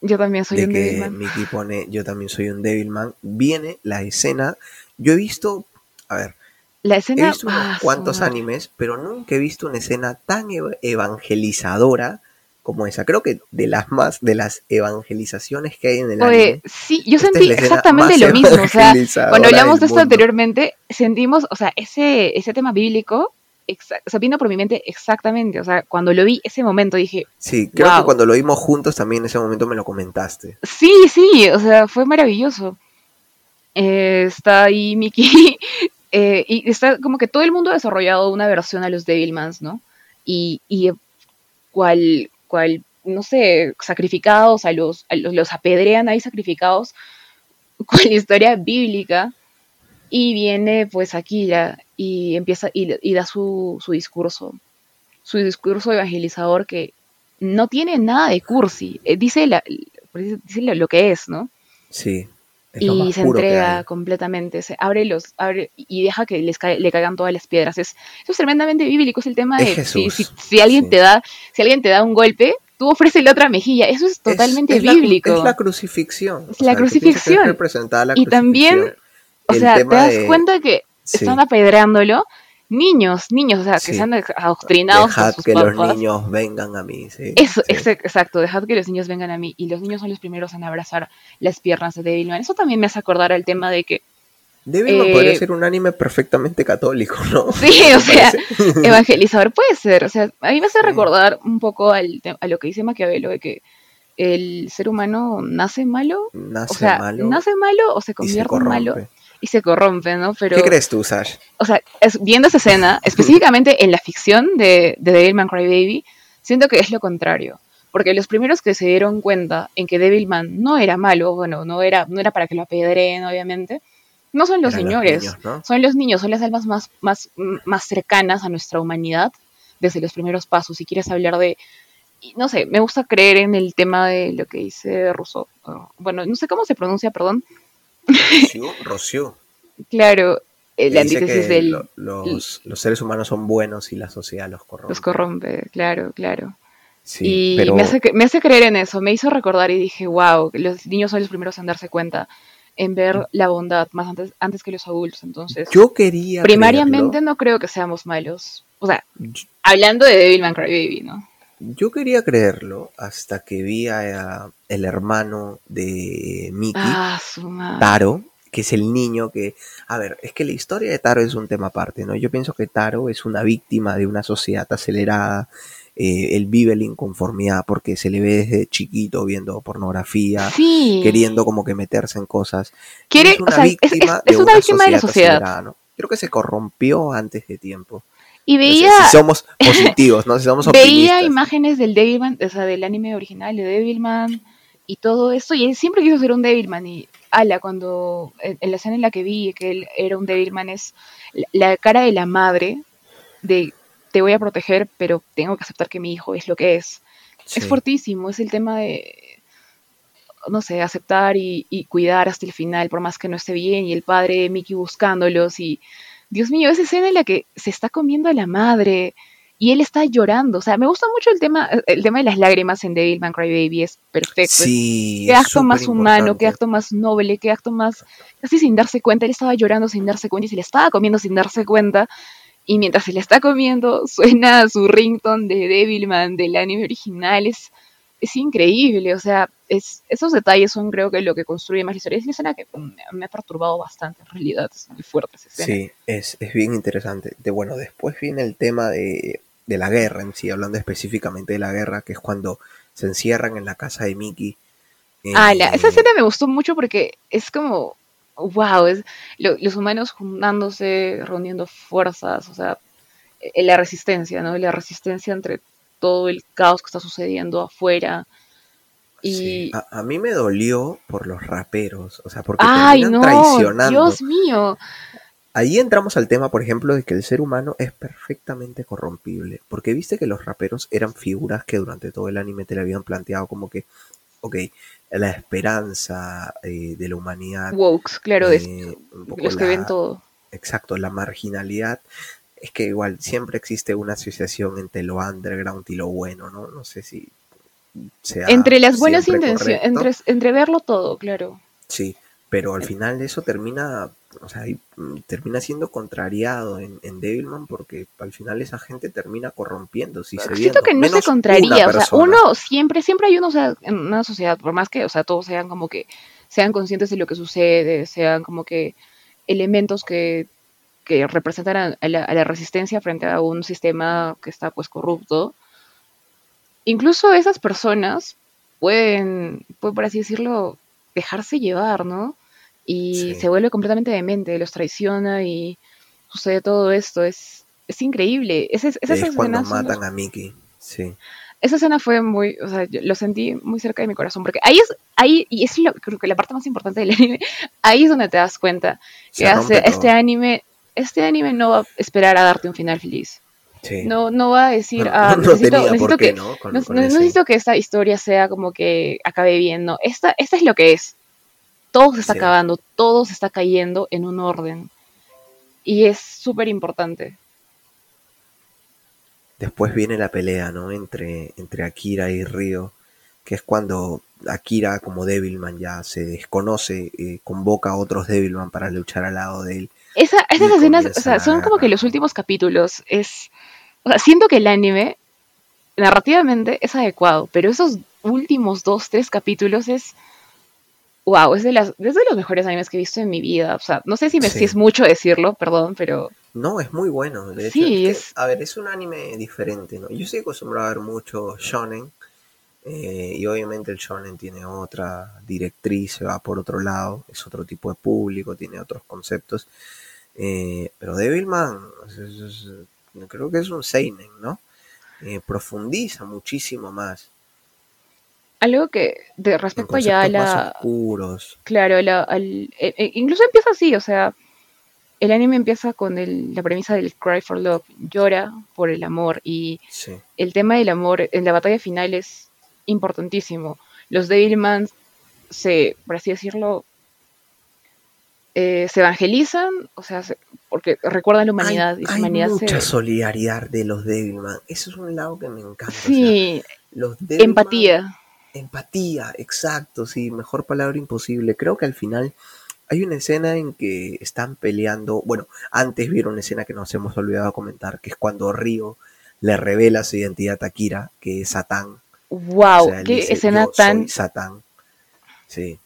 yo también soy un que Mickey pone Yo también soy un Devilman. Viene la escena. Yo he visto. A ver. La escena. He visto unos ah, cuantos animes, pero nunca he visto una escena tan evangelizadora como esa. Creo que de las más, de las evangelizaciones que hay en el anime. Sí, yo sentí exactamente lo mismo. O sea, cuando hablamos de esto anteriormente, sentimos, o sea, ese, ese tema bíblico o sea, vino por mi mente exactamente, o sea, cuando lo vi ese momento dije... Sí, creo que cuando lo vimos juntos también en ese momento me lo comentaste. Sí, sí, o sea, fue maravilloso. Eh, está ahí Mickey Eh, y está como que todo el mundo ha desarrollado una versión a los Devilmans, ¿no? Y, y cual, cual, no sé, sacrificados, a los, a los, los apedrean ahí sacrificados, con la historia bíblica. Y viene pues Aquila y empieza y, y da su, su discurso, su discurso evangelizador que no tiene nada de cursi, eh, dice, la, dice lo que es, ¿no? Sí. es y más se puro entrega completamente, se abre los, abre y deja que les ca- le caigan todas las piedras. Es, eso es tremendamente bíblico, es el tema de si, si- si alguien sí. te da, si alguien te da un golpe, tú ofreces la otra mejilla. Eso es totalmente es, es la- bíblico. es la crucifixión. Es la que crucifixión. la y también. O El sea, te das de- cuenta que sí. están apedreándolo niños, niños, o sea, que Sí. sean adoctrinados Dejad sus que los niños vengan a mí. sí, Eso, sí. exacto, dejad que los niños vengan a mí y los niños son los primeros en abrazar las piernas de Devilman. Eso también me hace acordar al tema de que, Devilman eh, podría ser un anime perfectamente católico, ¿no? sí, o ¿Me sea, evangelizador puede ser, o sea, a mí me hace recordar un poco al, a lo que dice Maquiavelo de que el ser humano nace malo, Nace o sea, malo nace malo o se convierte en malo. Y se corrompe, ¿no? Pero, ¿Qué crees tú, Sash? o sea, es- viendo esa escena, específicamente en la ficción de, de Devilman Crybaby, siento que es lo contrario. Porque los primeros que se dieron cuenta en que Devilman no era malo, bueno, no era, no era para que lo apedreen, obviamente, no son los Eran señores, niños, ¿no? son los niños, son las almas más, más, más cercanas a nuestra humanidad desde los primeros pasos. Si quieres hablar de, no sé, me gusta creer en el tema de lo que dice Rousseau. Bueno, no sé cómo se pronuncia, perdón. Rocío, Rocío. Claro, eh, la antítesis del, lo- los, los seres humanos son buenos y la sociedad los corrompe. los corrompe, claro, claro. Sí, y pero me, hace, cre- me hace creer en eso, me hizo recordar y dije, wow, los niños son los primeros en darse cuenta, en ver la bondad más antes, antes que los adultos. Entonces, yo quería primariamente creerlo. no creo que seamos malos. O sea, hablando de Devilman Crybaby, ¿no? Yo quería creerlo hasta que vi a, a el hermano de Mickey, Ah. Taro, que es el niño que... A ver, es que la historia de Taro es un tema aparte, ¿no? Yo pienso que Taro es una víctima de una sociedad acelerada, eh, él vive la inconformidad porque se le ve desde chiquito viendo pornografía, Sí. queriendo como que meterse en cosas. Quiere, es una o sea, es, es- víctima es de una víctima de la sociedad. ¿no? Creo que se corrompió antes de tiempo. Y veía, si somos positivos, ¿no? Si somos veía optimistas. imágenes del Devilman, o sea, del anime original de Devilman y todo esto, y él siempre quiso ser un Devilman. Y ala, cuando en, la escena en la que vi que él era un Devilman, es la, cara de la madre de te voy a proteger, pero tengo que aceptar que mi hijo es lo que es. Sí. Es fuertísimo, es el tema de, no sé, aceptar y, y cuidar hasta el final, por más que no esté bien, y el padre de Mickey buscándolos, y Dios mío, esa escena en la que se está comiendo a la madre y él está llorando, o sea, me gusta mucho el tema, el tema de las lágrimas en Devilman Crybaby, es perfecto. Sí, Qué acto más humano, qué acto más noble, qué acto más, casi sin darse cuenta, él estaba llorando sin darse cuenta y se le estaba comiendo sin darse cuenta, y mientras se le está comiendo suena su ringtone de Devilman del anime original, es, es increíble, o sea, es, esos detalles son creo que lo que construye más la historia, es una escena que me, me ha perturbado bastante en realidad, es muy fuerte esa escena. Sí, es, es bien interesante. De, bueno, después viene el tema de, de la guerra en sí, hablando específicamente de la guerra, que es cuando se encierran en la casa de Mickey. eh, Ah, la- esa escena me gustó mucho porque es como, wow, es lo- los humanos juntándose, reuniendo fuerzas, o sea, eh, la resistencia, ¿no? La resistencia entre todo el caos que está sucediendo afuera. Y, sí. A, a mí me dolió por los raperos, o sea, porque ay, terminan no, traicionando. Dios mío. Ahí entramos al tema, por ejemplo, de que el ser humano es perfectamente corrompible. Porque viste que los raperos eran figuras que durante todo el anime te le habían planteado como que, ok, la esperanza eh, de la humanidad. Wokes, claro, eh, un poco los que la- ven todo. Exacto, la marginalidad. Es que igual siempre existe una asociación entre lo underground y lo bueno, ¿no? No sé si sea Entre las buenas intenciones, entre, entre verlo todo, claro. Sí, pero al final eso termina, o sea, mm, termina siendo contrariado en, en Devilman porque al final esa gente termina corrompiéndose Siento que no se contraría, o sea, uno siempre, siempre hay uno, o sea, en una sociedad, por más que, o sea, todos sean como que, sean conscientes de lo que sucede, sean como que elementos que, que representan a, a la, a la resistencia frente a un sistema que está pues corrupto. Incluso esas personas pueden, pueden, por así decirlo, dejarse llevar, ¿no? Y Sí. se vuelve completamente demente, los traiciona y sucede todo esto. Es, es increíble. Es, es, esas Es cuando son matan a Mickey. Sí. esa escena fue muy, o sea, yo lo sentí muy cerca de mi corazón, porque ahí es, ahí, y es lo, creo que la parte más importante del anime, ahí es donde te das cuenta que hace, este anime, este anime no va a esperar a darte un final feliz. sí. No, no va a decir, No- ah, no necesito, que, ¿no? Con- no, con no ese- necesito que esta historia sea como que acabe bien, no, esta, esta es lo que es. Todo se está Sí. acabando, todo se está cayendo en un orden. Y es súper importante. Después viene la pelea, ¿no? Entre, entre Akira y Ryo, que es cuando Akira como Devilman ya se desconoce, eh, convoca a otros Devilman para luchar al lado de él. Esa, esas escenas, o sea, son como que los últimos capítulos. Es. O sea, siento que el anime, narrativamente, es adecuado, pero esos últimos dos, tres capítulos es. Wow, es de, las, es de los mejores animes que he visto en mi vida. O sea, no sé si, me, Sí. si es mucho decirlo, perdón, pero. No, es muy bueno. De hecho, Sí, es que, es- A ver, es un anime diferente, ¿no? Yo estoy acostumbrado a ver mucho shonen. Eh, y obviamente el shonen tiene otra directriz, se va por otro lado, es otro tipo de público, tiene otros conceptos. eh, pero Devilman, es- es- es- creo que es un seinen, ¿no? Eh, profundiza muchísimo más. Algo que, de respecto ya a la. oscuros. Claro, la- al- e- e- incluso empieza así, o sea, el anime empieza con el- la premisa del Cry for Love, llora por el amor y Sí. el tema del amor en la batalla final es importantísimo. Los Devilmans se, por así decirlo, eh, se evangelizan, o sea, se- porque recuerdan la humanidad hay, y su hay humanidad mucha se... solidaridad de los Devilman. Eso es un lado que me encanta. o sea, Sí, los Devilman- empatía. Empatía, exacto, sí, mejor palabra imposible. Creo que al final hay una escena en que están peleando. Bueno, antes vieron una escena que nos hemos olvidado comentar, que es cuando Río le revela su identidad a Kira, que es Satán. Wow, O sea, él qué dice, escena "Yo tan... soy Satán. Sí.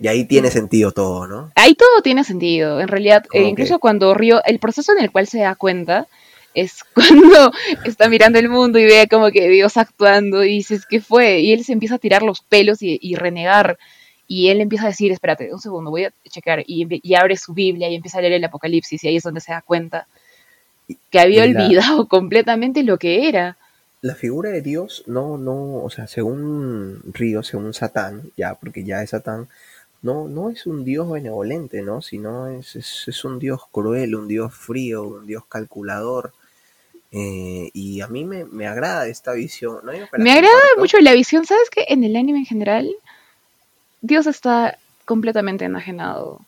Y ahí tiene sentido todo, ¿no? Ahí todo tiene sentido. En realidad, eh, incluso que- cuando Río, el proceso en el cual se da cuenta es cuando está mirando el mundo y ve como que Dios actuando y dices, ¿qué fue? Y él se empieza a tirar los pelos y, y renegar. Y él empieza a decir, espérate, un segundo, voy a checar. Y, abre su Biblia y empieza a leer el Apocalipsis y ahí es donde se da cuenta que había la- olvidado completamente lo que era. La figura de Dios, no, no, o sea, según Río, según Satán, ya, porque ya es Satán, no, no es un Dios benevolente, ¿no? Sino es, es, es un Dios cruel, un Dios frío, un Dios calculador. Eh, y a mí me, me agrada esta visión. No Me agrada mucho la visión. ¿Sabes que En el anime en general, Dios está completamente enajenado.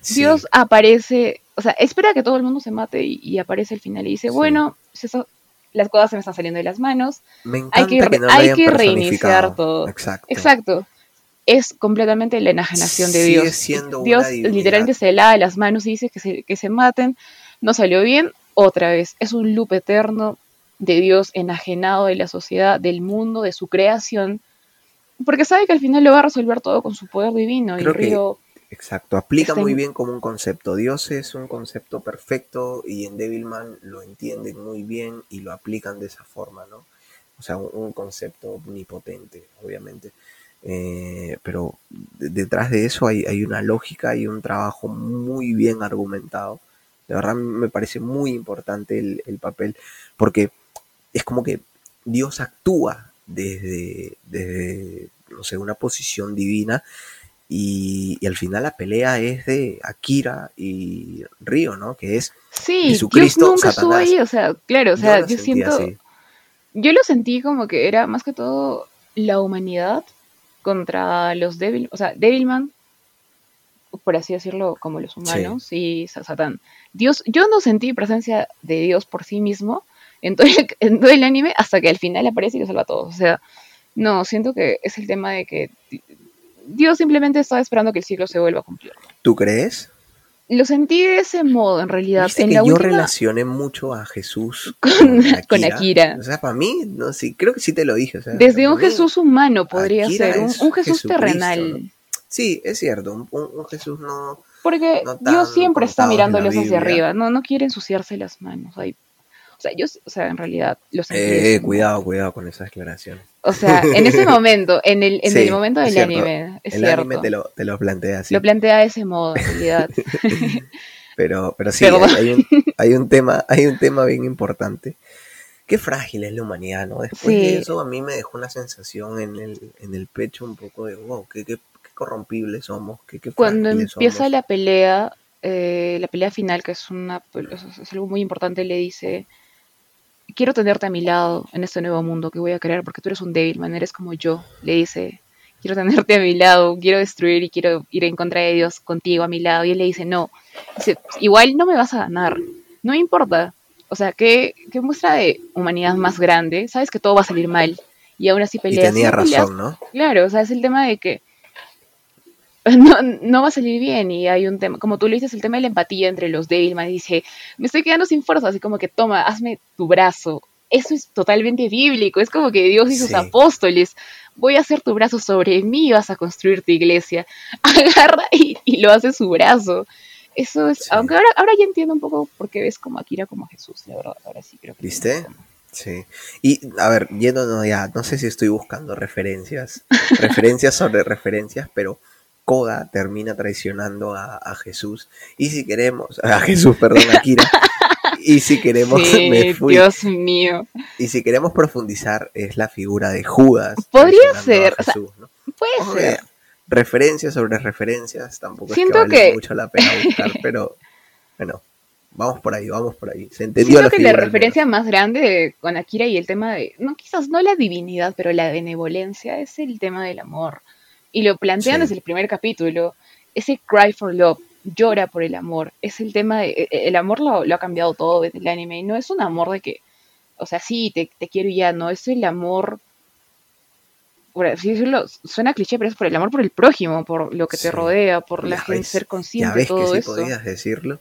Sí, Dios aparece, o sea, espera que todo el mundo se mate y, y aparece al final y dice, Sí. bueno, se está- las cosas se me están saliendo de las manos, me encanta hay que, que, no lo hay que reiniciar todo. Exacto. Exacto. Es completamente la enajenación de Sigue Dios. siendo Dios literalmente se lava las manos y dice que se, que se maten, no salió bien, otra vez. Es un loop eterno de Dios enajenado de la sociedad, del mundo, de su creación, porque sabe que al final lo va a resolver todo con su poder divino. Creo y Río Exacto, aplica muy en- bien como un concepto. Dios es un concepto perfecto y en Devilman lo entienden muy bien y lo aplican de esa forma, ¿no? O sea, un, un concepto omnipotente, obviamente. Eh, pero de- detrás de eso hay, hay una lógica y un trabajo muy bien argumentado. De verdad me parece muy importante el, el papel porque es como que Dios actúa desde, desde, no sé, una posición divina y, y al final la pelea es de Akira y Río, ¿no? Que es, Sí, Jesucristo, Dios nunca estuvo ahí, o sea, claro, o sea, yo, siento, así. yo lo sentí como que era más que todo la humanidad contra los débiles, o sea, Devilman, por así decirlo, como los humanos y Sa- Satán. Dios, yo no sentí presencia de Dios por sí mismo en todo, el, en todo el anime hasta que al final aparece y lo salva a todos, o sea, no, siento que es el tema de que Dios simplemente estaba esperando que el ciclo se vuelva a cumplir. ¿Tú crees? Lo sentí de ese modo, en realidad. Viste en que la yo última, relacioné mucho a Jesús Con- con Akira. O sea, para mí, no sé, creo que sí te lo dije. o sea, Desde un mí- Jesús humano podría Akira ser, un, es un Jesús terrenal. ¿no? Sí, es cierto, un, Jesús no... Porque No Dios siempre está mirándoles hacia arriba, no, no quiere ensuciarse las manos. ay. O sea, yo, o sea, en realidad, lo sentí de Eh, modo. cuidado, cuidado con esas declaraciones. O sea, en ese momento, en el, en Sí, el momento del cierto. anime, es El cierto. anime te lo, te lo plantea así. Lo plantea de ese modo, en realidad. Pero, pero sí, hay, un, hay, un, tema, hay un tema bien importante. Qué frágil es la humanidad, ¿no? Después de eso a mí me dejó una sensación en el, en el pecho un poco de, wow, qué, qué, corrompibles somos. Qué, Cuando empieza la pelea, eh, la pelea final, que es, una, es algo muy importante, le dice, quiero tenerte a mi lado en este nuevo mundo que voy a crear porque tú eres un débil, man, eres como yo, le dice, quiero tenerte a mi lado, quiero destruir y quiero ir en contra de Dios contigo a mi lado. Y él le dice, no, dice, igual no me vas a ganar, no importa. O sea, ¿qué, qué muestra de humanidad más grande? Sabes que todo va a salir mal y aún así peleas. Y tenía razón, ¿no? Claro, o sea, es el tema de que no, no, va a salir bien y hay un tema, como tú lo dices, el tema de la empatía entre los Devilman, dice, me estoy quedando sin fuerza, así como que toma, hazme tu brazo. Eso es totalmente bíblico, es como que Dios y sus apóstoles, voy a hacer tu brazo sobre mí, vas a construir tu iglesia. Agarra y, lo hace su brazo. Eso es, aunque ahora, ahora ya entiendo un poco por qué ves como Akira como Jesús, la verdad, ahora sí creo que... ¿Viste? Sí. Y a ver, yéndonos ya, no sé si estoy buscando referencias, referencias sobre referencias, pero Koga termina traicionando a, Jesús. Y si queremos, a Jesús, perdón, a Kira. y si queremos, Dios mío. Y si queremos profundizar, es la figura de Judas. Podría ser. Puede ser. Referencias sobre referencias, tampoco Siento es que, vale mucho la pena buscar, pero bueno, vamos por ahí, vamos por ahí. Se entendió Siento que la referencia más grande con Akira y el tema de, no quizás no la divinidad, pero la benevolencia es el tema del amor. Y lo plantean desde el primer capítulo. Ese cry for love, llora por el amor. Es el tema de. E, e, el amor lo, ha cambiado todo desde el anime. Y no es un amor de que. O sea, sí, te, quiero ya. No es el amor. Por así decirlo, suena cliché, pero es por el amor por el prójimo, por lo que te rodea, por la gente, ser consciente de todo que sí podías decirlo.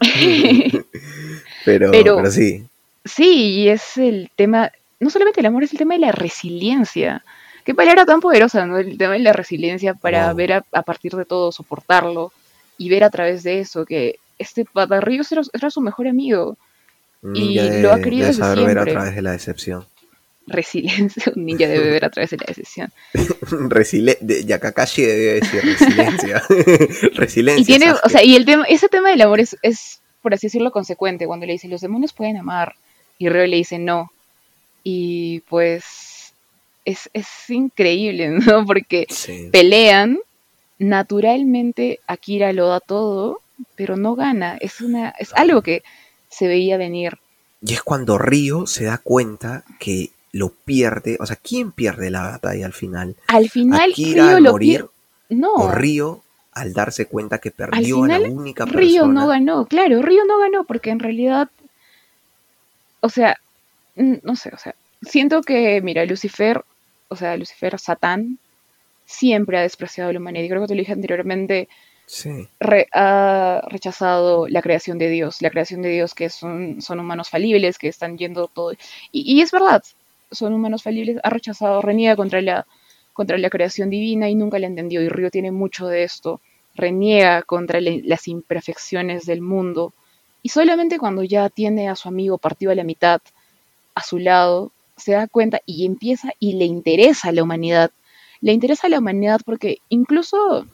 pero, pero sí. Sí, y es el tema. No solamente el amor, es el tema de la resiliencia. Qué palabra tan poderosa, ¿no? El tema de la resiliencia para ver a, partir de todo, soportarlo y ver a través de eso que este Patarríos era, era su mejor amigo. y lo ha querido desde siempre. ver a través de la decepción. Resiliencia, un ninja debe ver a través de la decepción. Resile Yakakashi debe decir resiliencia. resiliencia. Y tiene, o sea, y el tema, ese tema del amor es, es, por así decirlo, consecuente. Cuando le dice, los demonios pueden amar. Y Reo le dice, no. Y pues es, increíble, ¿no? Porque pelean, naturalmente Akira lo da todo, pero no gana. Es, una, es algo que se veía venir. Y es cuando Río se da cuenta que lo pierde. O sea, ¿quién pierde la batalla al final? Al final, Akira al morir. No. O Río al darse cuenta que perdió a la única persona. Río no ganó, claro, Río no ganó porque en realidad. O sea, no sé, o sea, siento que, mira, Lucifer o sea, Lucifer, Satán, siempre ha despreciado a la humanidad. Y creo que te lo dije anteriormente, ha rechazado la creación de Dios, la creación de Dios que son, son humanos falibles, que están yendo todo. Y, es verdad, son humanos falibles, ha rechazado, reniega contra la, contra la creación divina y nunca la entendió. Y Río tiene mucho de esto, reniega contra las imperfecciones del mundo. Y solamente cuando ya tiene a su amigo partido a la mitad a su lado, se da cuenta y empieza y le interesa a la humanidad. Le interesa a la humanidad porque incluso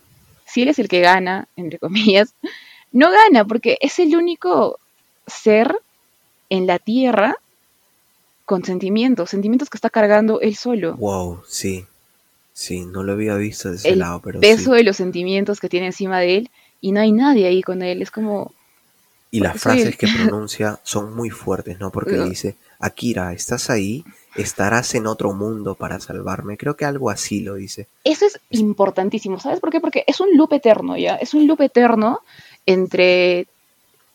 si él es el que gana, entre comillas, no gana porque es el único ser en la Tierra con sentimientos, sentimientos que está cargando él solo. Wow, sí. Sí, no lo había visto de ese lado, pero peso de los sentimientos que tiene encima de él y no hay nadie ahí con él, es como y las frases que pronuncia son muy fuertes, ¿no? Porque dice, Akira, ¿estás ahí? ¿Estarás en otro mundo para salvarme? Creo que algo así lo dice. Eso es importantísimo, ¿sabes por qué? Porque es un loop eterno, ¿ya? Es un loop eterno entre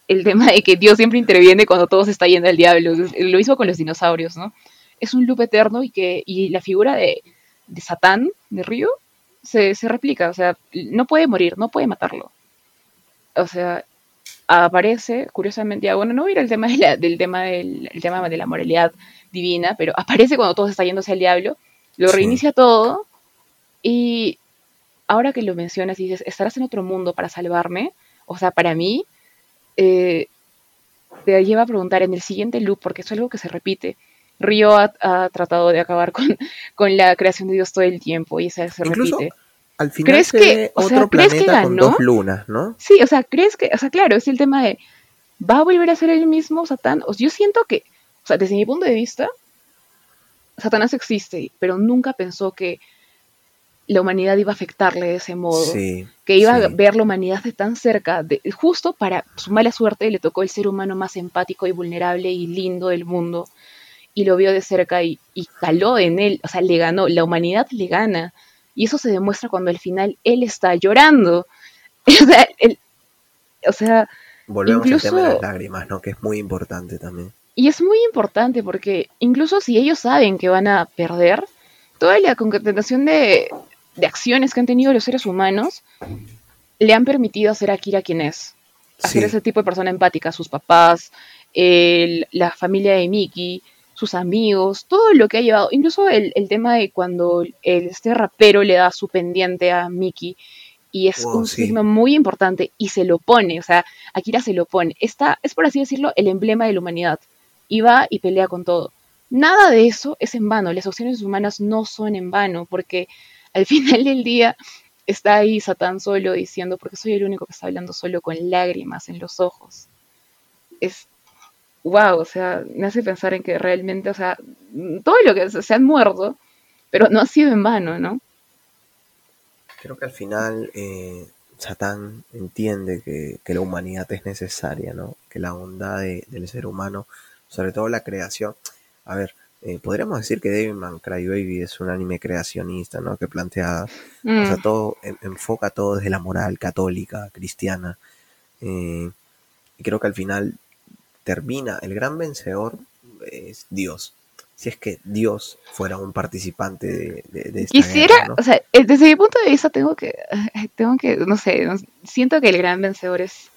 el tema de que Dios siempre interviene cuando todo se está yendo al diablo. Lo hizo con los dinosaurios, ¿no? Es un loop eterno y que y la figura de, de Satán, de Río, se, se replica. O sea, no puede morir, no puede matarlo. O sea, aparece, curiosamente, ya, bueno, no voy a ir al tema, del tema, del, tema de la moralidad divina, pero aparece cuando todo se está yendo hacia el diablo, lo reinicia todo y ahora que lo mencionas y dices, estarás en otro mundo para salvarme, o sea, para mí, eh, te lleva a preguntar en el siguiente loop, porque es algo que se repite. Río ha, tratado de acabar con, con, la creación de Dios todo el tiempo y se, se repite. Al final ¿Crees se que- ve o sea, otro ¿crees que planeta con ganó? dos lunas, ¿no? Sí, o sea, ¿crees que, o sea, claro, es el tema de, ¿va a volver a ser el mismo sea, yo siento que, o sea, desde mi punto de vista, Satanás existe, pero nunca pensó que la humanidad iba a afectarle de ese modo. Sí. que iba a ver la humanidad de tan cerca, de- justo para su mala suerte le tocó el ser humano más empático y vulnerable y lindo del mundo, y lo vio de cerca y, y caló en él, o sea, le ganó, la humanidad le gana, y eso se demuestra cuando al final él está llorando. o sea, él- o sea, Volvemos incluso- al tema de las lágrimas, ¿no? Que es muy importante también. y es muy importante porque incluso si ellos saben que van a perder, toda la concatenación de, de acciones que han tenido los seres humanos le han permitido hacer a Kira quien es. Hacer Sí. ese tipo de persona empática, sus papás, el- la familia de Mickey, sus amigos, todo lo que ha llevado, incluso el, el tema de cuando el- este rapero le da su pendiente a Mickey y es Wow, un sí. signo muy importante y se lo pone, o sea, Akira se lo pone. Esta es por así decirlo el emblema de la humanidad y va y pelea con todo. Nada de eso es en vano, las acciones humanas no son en vano porque al final del día está ahí Satán solo diciendo, porque soy el único que está hablando solo con lágrimas en los ojos. Es, wow, o sea, me hace pensar en que realmente, o sea, todo lo que se han muerto, pero no ha sido en vano, ¿no? Creo que al final eh, Satán entiende que, que la humanidad es necesaria, ¿no? Que la bondad de- del ser humano, sobre todo la creación. A ver, eh, podríamos decir que Devilman Crybaby es un anime creacionista, ¿no? Que plantea, o sea, Mm, todo, en- enfoca todo desde la moral católica, cristiana. eh, y creo que al final termina, el gran vencedor es Dios. Si es que Dios fuera un participante de, de, de esta Quisiera, guerra, ¿no? o sea, eh, desde mi punto de vista tengo que, eh, tengo que, no sé, siento que el gran vencedor es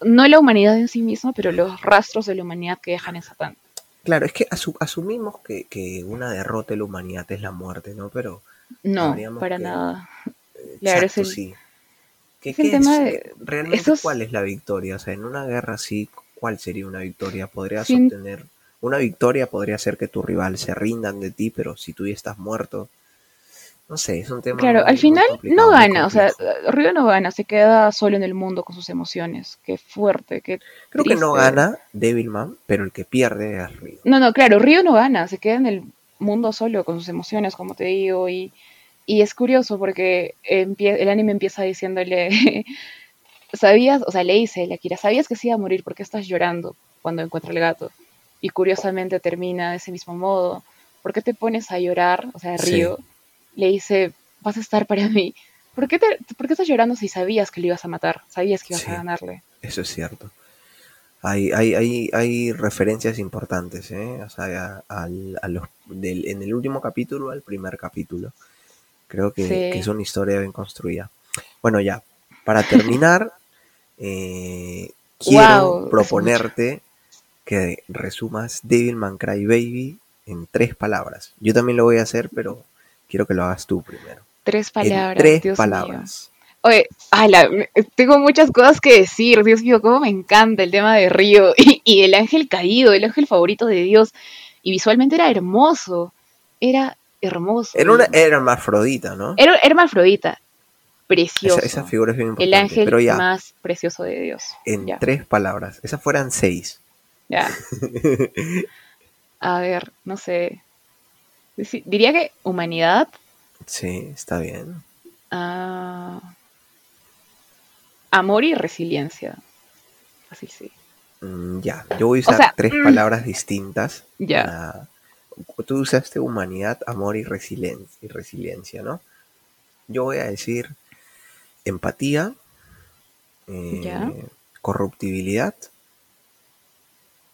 no la humanidad en sí misma, pero los rastros de la humanidad que dejan en Satán. Claro, es que asu- asumimos que, que una derrota de la humanidad es la muerte, ¿no? Pero, No, para que- nada. eh, Claro, exacto, es el- sí. ¿Qué, es el qué tema es, de- realmente esos- cuál es la victoria? O sea, en una guerra así, ¿cuál sería una victoria? Podrías Sin- obtener... Una victoria podría ser que tu rival se rindan de ti, pero si tú ya estás muerto... No sé, es un tema Claro, muy- al final no gana, o sea. Río no gana, se queda solo en el mundo con sus emociones. Qué fuerte, qué Creo que no gana Devilman, pero el que pierde es Río. No, no, claro, Río no gana, se queda en el mundo solo con sus emociones, como te digo, y, y es curioso porque el anime empieza diciéndole, sabías, o sea, le dice la Kira, sabías que se iba a morir, ¿por qué estás llorando cuando encuentra el gato? Y curiosamente termina de ese mismo modo, ¿por qué te pones a llorar? O sea, Sí. Río le dice, vas a estar para mí. ¿Por qué, te- ¿Por qué estás llorando si sabías que lo ibas a matar? Sabías que ibas Sí. a ganarle. Eso es cierto. Hay, hay, hay, hay referencias importantes, ¿eh? O sea, a, a los, del, en el último capítulo al primer capítulo. Creo que, Sí. que es una historia bien construida. Bueno, ya, para terminar, eh, quiero Wow, proponerte que resumas Devilman Crybaby en tres palabras. Yo también lo voy a hacer, pero quiero que lo hagas tú primero. Tres En palabras, tres Dios mío. palabras. Oye, ala, me- tengo muchas cosas que decir, Dios mío, cómo me encanta el tema de Río y, y el ángel caído, el ángel favorito de Dios. Y visualmente era hermoso, era hermoso. Era una era hermafrodita, ¿no? Era, era hermafrodita, precioso. Esa, esa figura es bien el ángel pero ya, más precioso de Dios. en Ya, tres palabras. Esas fueran seis. ya. A ver, no sé. Diría que humanidad, Sí, está bien. ah, amor y resiliencia. Así sí. Mm, ya, yo voy a usar sea, tres mm. palabras distintas. Ya. Tú usaste humanidad, amor y y resiliencia, ¿no? Yo voy a decir empatía, eh, Ya. corruptibilidad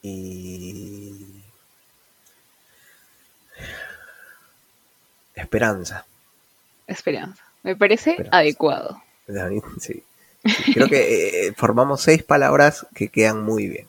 y esperanza. Esperanza. Me parece Esperanza. adecuado. Sí, Creo que eh, formamos seis palabras que quedan muy bien.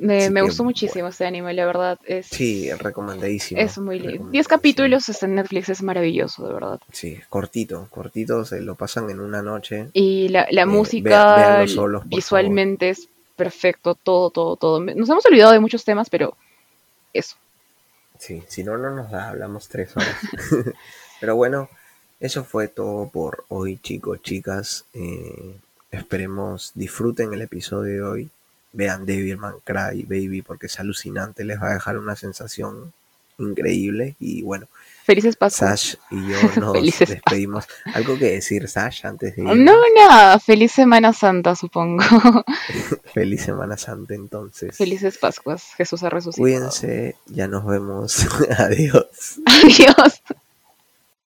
Me, me gustó muchísimo este anime, la verdad. Es, Sí, recomendadísimo. es muy lindo. Diez capítulos está en Netflix, es maravilloso, de verdad. Sí, cortito, cortito, se lo pasan en una noche. Y la, la Eh, música solos, visualmente es perfecto, todo, todo, todo. Nos hemos olvidado de muchos temas, pero eso. Sí, si no, no nos da, hablamos tres horas. Pero bueno, Eso fue todo por hoy, chicos, chicas. Eh, esperemos disfruten el episodio de hoy. Vean Devilman Cry Baby porque es alucinante, les va a dejar una sensación increíble. Y bueno, Felices Pascuas. Sash y yo nos Felices despedimos. ¿Algo que decir, Sash, antes de ir? No, nada. Feliz Semana Santa, supongo. Feliz Semana Santa, entonces. Felices Pascuas. Jesús ha resucitado. Cuídense, ya nos vemos. Adiós. Adiós.